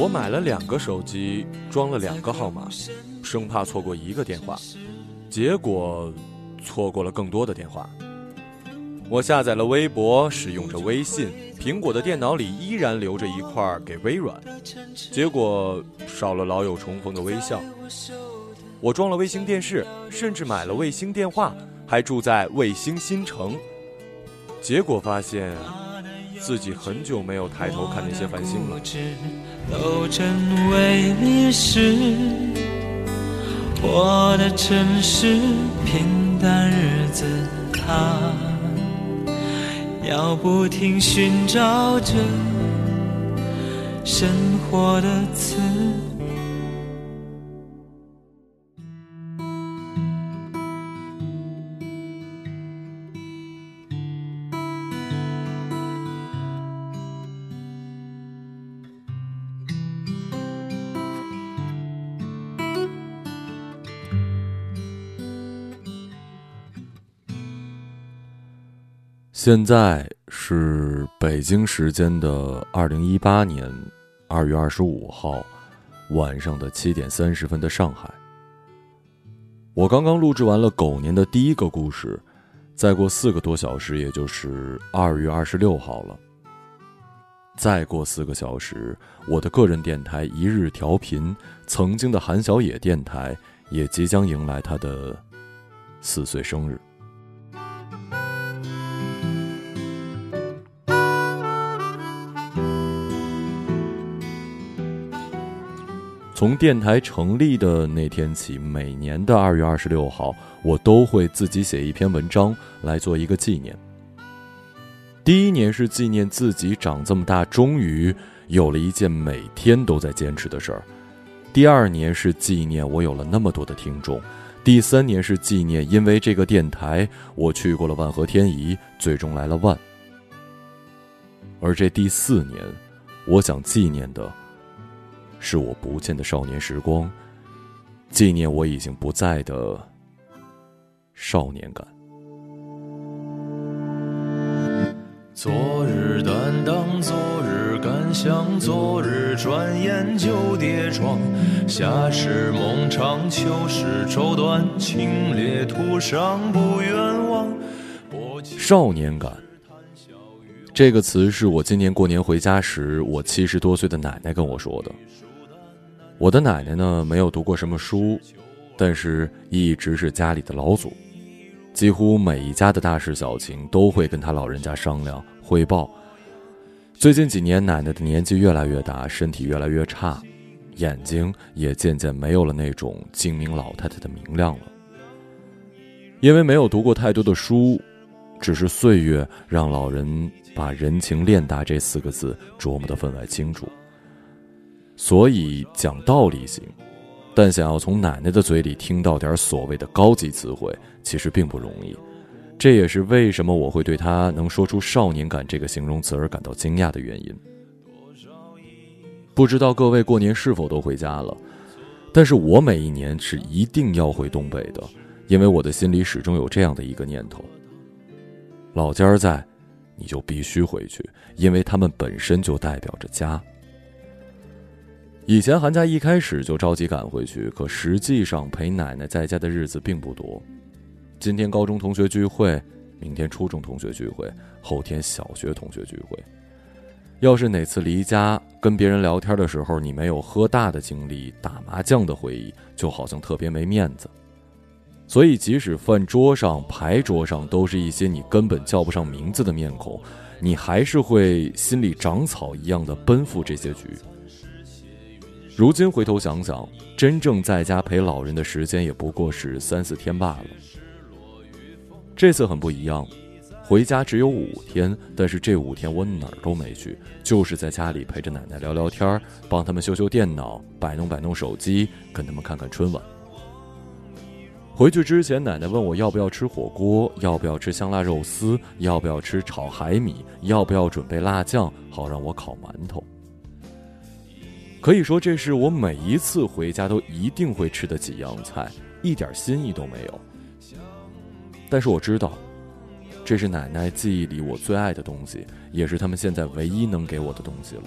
我买了两个手机，装了两个号码，生怕错过一个电话，结果错过了更多的电话。我下载了微博，使用着微信，苹果的电脑里依然留着一块给微软，结果少了老友重逢的微笑。我装了卫星电视，甚至买了卫星电话，还住在卫星新城，结果发现自己很久没有抬头看那些繁星了。都成为历史。我的城市平淡日子，他要不停寻找着生活的词。现在是北京时间的二零一八年二月二十五号晚上的七点三十分的上海。我刚刚录制完了狗年的第一个故事，再过四个多小时，也就是二月二十六号了。再过四个小时，我的个人电台一日调频，曾经的韩小野电台也即将迎来他的四岁生日。从电台成立的那天起，每年的二月二十六号，我都会自己写一篇文章来做一个纪念。第一年是纪念自己长这么大，终于有了一件每天都在坚持的事儿；第二年是纪念我有了那么多的听众；第三年是纪念因为这个电台，我去过了万和天宜，最终来了万。而这第四年，我想纪念的。是我不见的少年时光，纪念我已经不在的少年感。昨日担当，昨日敢想，昨日转眼就跌撞。夏时梦长，秋时绸缎，清冽途上不远望。少年感这个词是我今年过年回家时，我七十多岁的奶奶跟我说的。我的奶奶呢，没有读过什么书，但是一直是家里的老祖，几乎每一家的大事小情都会跟他老人家商量汇报。最近几年，奶奶的年纪越来越大，身体越来越差，眼睛也渐渐没有了那种精明老太太的明亮了。因为没有读过太多的书，只是岁月让老人把“人情练达”这四个字琢磨得分外清楚。所以讲道理行，但想要从奶奶的嘴里听到点所谓的高级词汇，其实并不容易。这也是为什么我会对她能说出“少年感”这个形容词而感到惊讶的原因。不知道各位过年是否都回家了？但是我每一年是一定要回东北的，因为我的心里始终有这样的一个念头：老家在，你就必须回去，因为他们本身就代表着家。以前寒假一开始就着急赶回去，可实际上陪奶奶在家的日子并不多。今天高中同学聚会，明天初中同学聚会，后天小学同学聚会。要是哪次离家跟别人聊天的时候，你没有喝大的经历、打麻将的回忆，就好像特别没面子。所以，即使饭桌上、牌桌上都是一些你根本叫不上名字的面孔，你还是会心里长草一样的奔赴这些局。如今回头想想，真正在家陪老人的时间也不过是三四天罢了。这次很不一样，回家只有五天，但是这五天我哪儿都没去，就是在家里陪着奶奶聊聊天，帮他们修修电脑，摆弄摆弄手机，跟他们看看春晚。回去之前，奶奶问我要不要吃火锅，要不要吃香辣肉丝，要不要吃炒海米，要不要准备辣酱，好让我烤馒头。可以说，这是我每一次回家都一定会吃的几样菜，一点新意都没有。但是我知道，这是奶奶记忆里我最爱的东西，也是他们现在唯一能给我的东西了。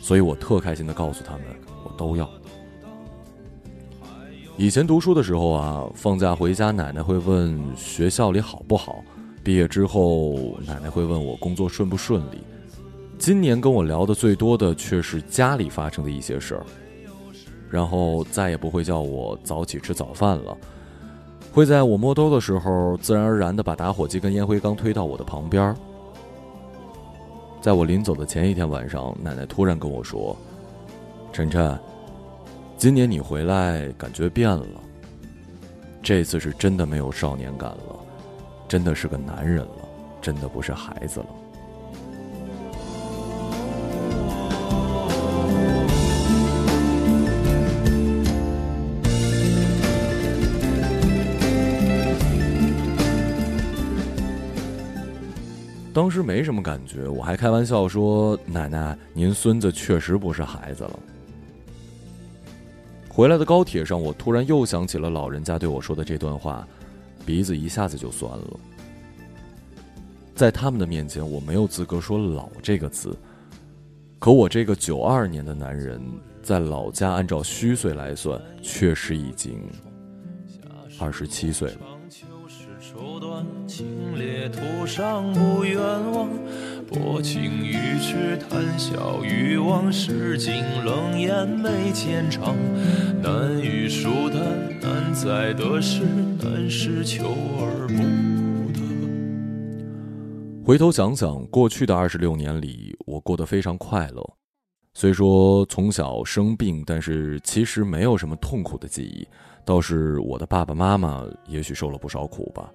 所以我特开心的告诉他们，我都要。以前读书的时候啊，放假回家，奶奶会问学校里好不好；毕业之后，奶奶会问我工作顺不顺利。今年跟我聊的最多的却是家里发生的一些事儿，然后再也不会叫我早起吃早饭了，会在我摸兜的时候，自然而然的把打火机跟烟灰缸推到我的旁边。在我临走的前一天晚上，奶奶突然跟我说：“晨晨。”今年你回来感觉变了，这次是真的没有少年感了，真的是个男人了，真的不是孩子了。当时没什么感觉，我还开玩笑说：“奶奶，您孙子确实不是孩子了。”回来的高铁上，我突然又想起了老人家对我说的这段话，鼻子一下子就酸了。在他们的面前，我没有资格说“老”这个字，可我这个九二年的男人，在老家按照虚岁来算，确实已经二十七岁了。清冽途上不远望薄情于痴，谈笑于往事，竟冷眼眉间长。难于疏淡，难在得失，难是求而不得。回头想想，过去的二十六年里，我过得非常快乐。虽说从小生病，但是其实没有什么痛苦的记忆，倒是我的爸爸妈妈也许受了不少苦吧。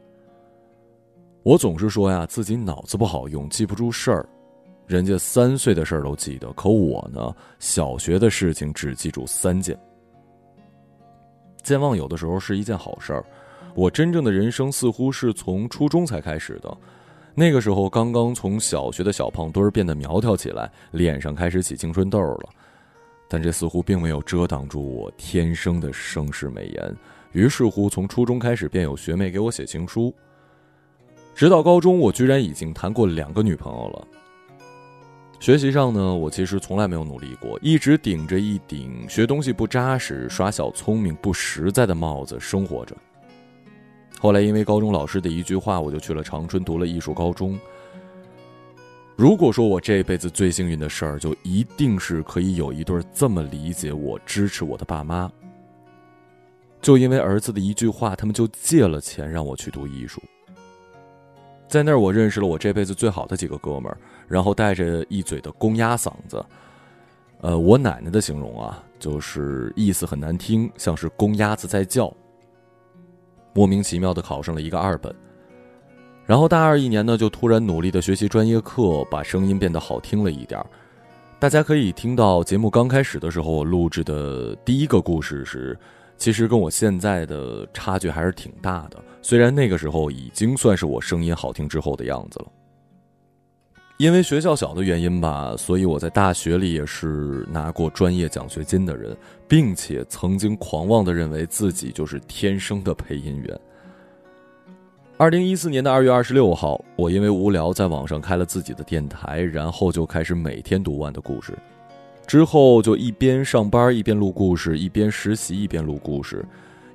我总是说呀，自己脑子不好用，记不住事儿。人家三岁的事儿都记得，可我呢，小学的事情只记住三件。健忘有的时候是一件好事儿。我真正的人生似乎是从初中才开始的，那个时候刚刚从小学的小胖墩儿变得苗条起来，脸上开始起青春痘了。但这似乎并没有遮挡住我天生的盛世美颜。于是乎，从初中开始便有学妹给我写情书。直到高中，我居然已经谈过两个女朋友了。学习上呢，我其实从来没有努力过，一直顶着一顶学东西不扎实、耍小聪明不实在的帽子生活着。后来因为高中老师的一句话，我就去了长春读了艺术高中。如果说我这辈子最幸运的事儿，就一定是可以有一对这么理解我、支持我的爸妈。就因为儿子的一句话，他们就借了钱让我去读艺术。在那儿，我认识了我这辈子最好的几个哥们儿，然后带着一嘴的公鸭嗓子，呃，我奶奶的形容啊，就是意思很难听，像是公鸭子在叫。莫名其妙的考上了一个二本，然后大二一年呢，就突然努力的学习专业课，把声音变得好听了一点儿。大家可以听到节目刚开始的时候，我录制的第一个故事是。其实跟我现在的差距还是挺大的，虽然那个时候已经算是我声音好听之后的样子了。因为学校小的原因吧，所以我在大学里也是拿过专业奖学金的人，并且曾经狂妄的认为自己就是天生的配音员。二零一四年的二月二十六号，我因为无聊在网上开了自己的电台，然后就开始每天读完的故事。之后就一边上班一边录故事，一边实习一边录故事，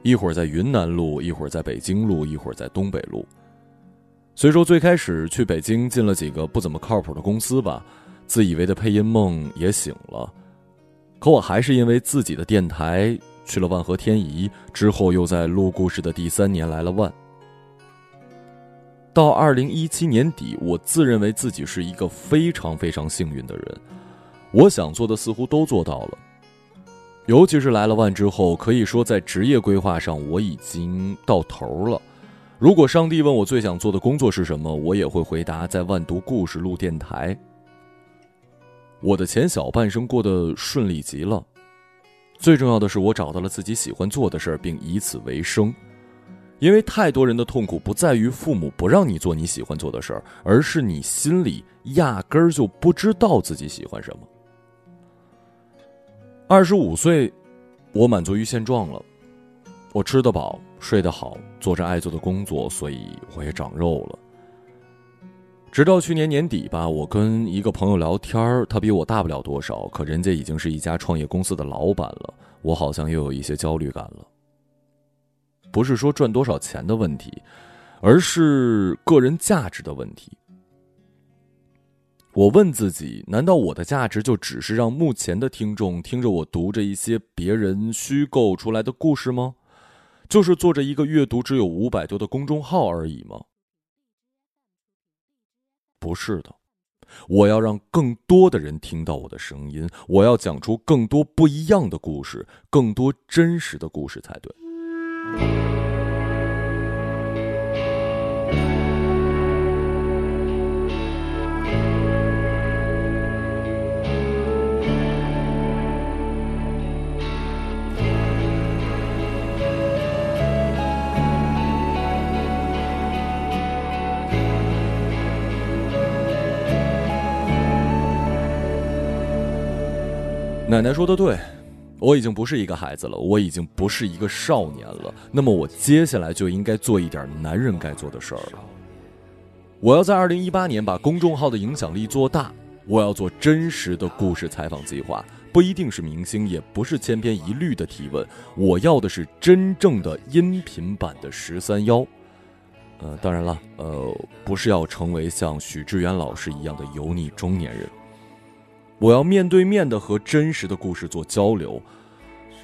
一会儿在云南录，一会儿在北京录，一会儿在东北录。虽说最开始去北京进了几个不怎么靠谱的公司吧，自以为的配音梦也醒了，可我还是因为自己的电台去了万和天宜，之后又在录故事的第三年来了万。到二零一七年底，我自认为自己是一个非常非常幸运的人。我想做的似乎都做到了，尤其是来了万之后，可以说在职业规划上我已经到头了。如果上帝问我最想做的工作是什么，我也会回答在万读故事录电台。我的前小半生过得顺利极了，最重要的是我找到了自己喜欢做的事儿，并以此为生。因为太多人的痛苦不在于父母不让你做你喜欢做的事儿，而是你心里压根儿就不知道自己喜欢什么。二十五岁，我满足于现状了。我吃得饱，睡得好，做着爱做的工作，所以我也长肉了。直到去年年底吧，我跟一个朋友聊天他比我大不了多少，可人家已经是一家创业公司的老板了，我好像又有一些焦虑感了。不是说赚多少钱的问题，而是个人价值的问题。我问自己：难道我的价值就只是让目前的听众听着我读着一些别人虚构出来的故事吗？就是做着一个阅读只有五百多的公众号而已吗？不是的，我要让更多的人听到我的声音，我要讲出更多不一样的故事，更多真实的故事才对。奶奶说的对，我已经不是一个孩子了，我已经不是一个少年了。那么我接下来就应该做一点男人该做的事儿了。我要在二零一八年把公众号的影响力做大。我要做真实的故事采访计划，不一定是明星，也不是千篇一律的提问。我要的是真正的音频版的十三幺。呃，当然了，呃，不是要成为像许志远老师一样的油腻中年人。我要面对面的和真实的故事做交流，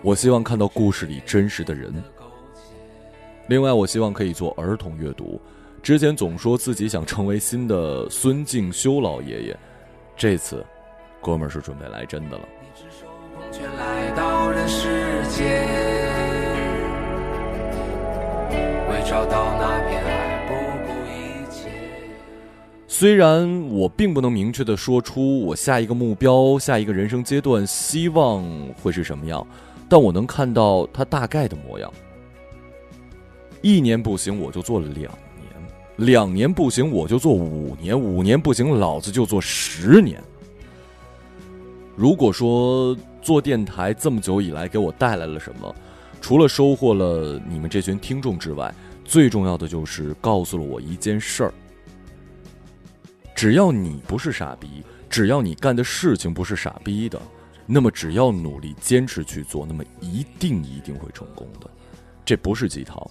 我希望看到故事里真实的人。另外，我希望可以做儿童阅读。之前总说自己想成为新的孙敬修老爷爷，这次，哥们儿是准备来真的了。为找到虽然我并不能明确的说出我下一个目标、下一个人生阶段希望会是什么样，但我能看到它大概的模样。一年不行，我就做两年；两年不行，我就做五年；五年不行，老子就做十年。如果说做电台这么久以来给我带来了什么，除了收获了你们这群听众之外，最重要的就是告诉了我一件事儿。只要你不是傻逼，只要你干的事情不是傻逼的，那么只要努力坚持去做，那么一定一定会成功的。这不是鸡汤，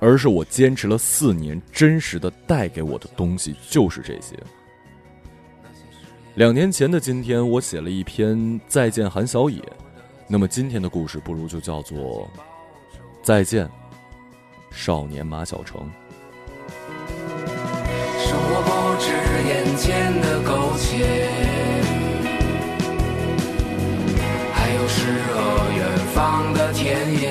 而是我坚持了四年，真实的带给我的东西就是这些。两年前的今天，我写了一篇《再见韩小野》，那么今天的故事不如就叫做《再见少年马小成》。眼前的苟且，还有诗和远方的田野。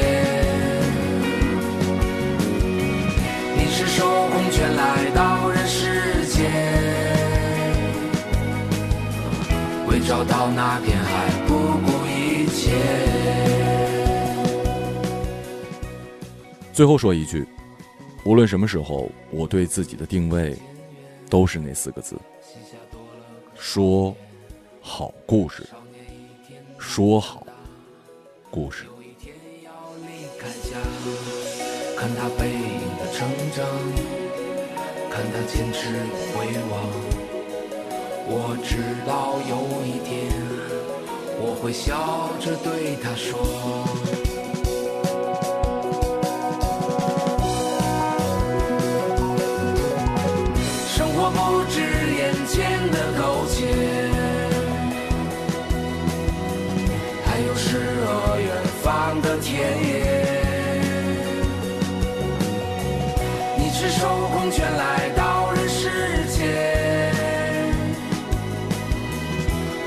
你是手空拳来到人世间，为找到那片海不顾一切。最后说一句，无论什么时候，我对自己的定位。都是那四个字：说好故事，说好故事。看他背影的成长，看他坚持回望。我知道有一天，我会笑着对他说。